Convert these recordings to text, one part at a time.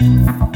Wow.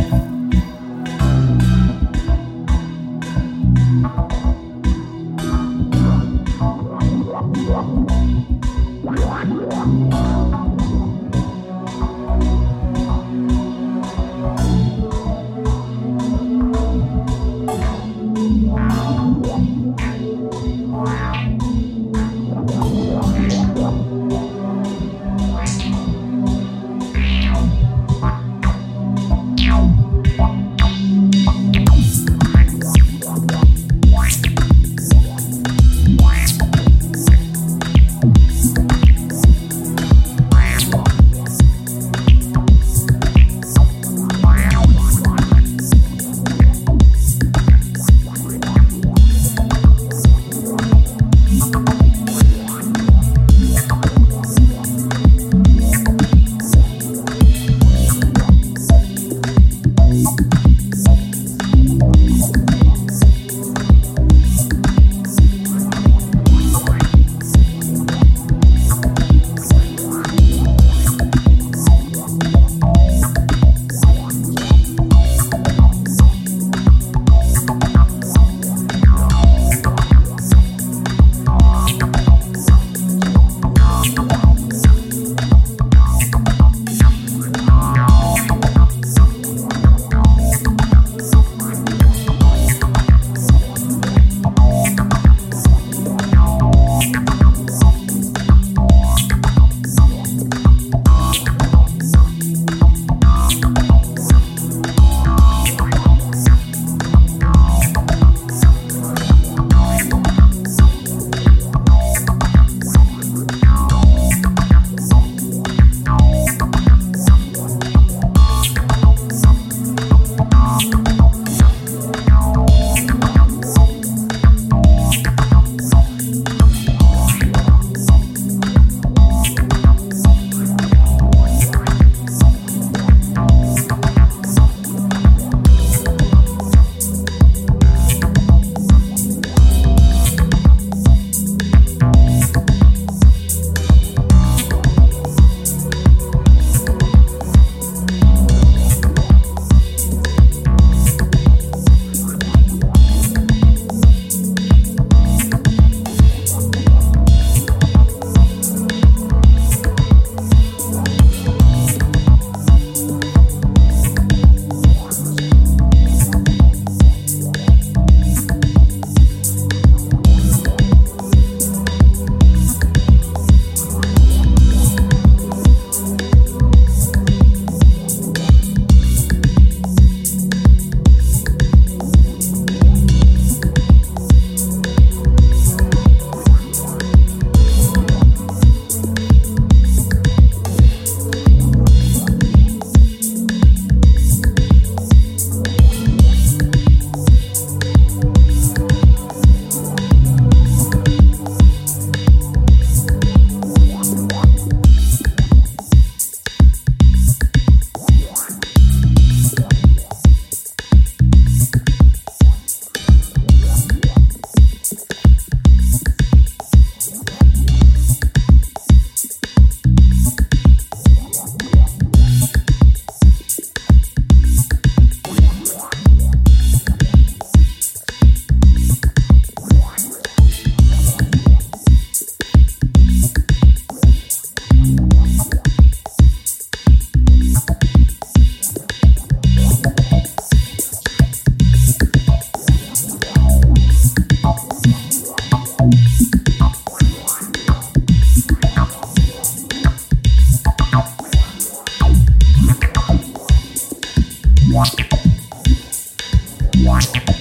What?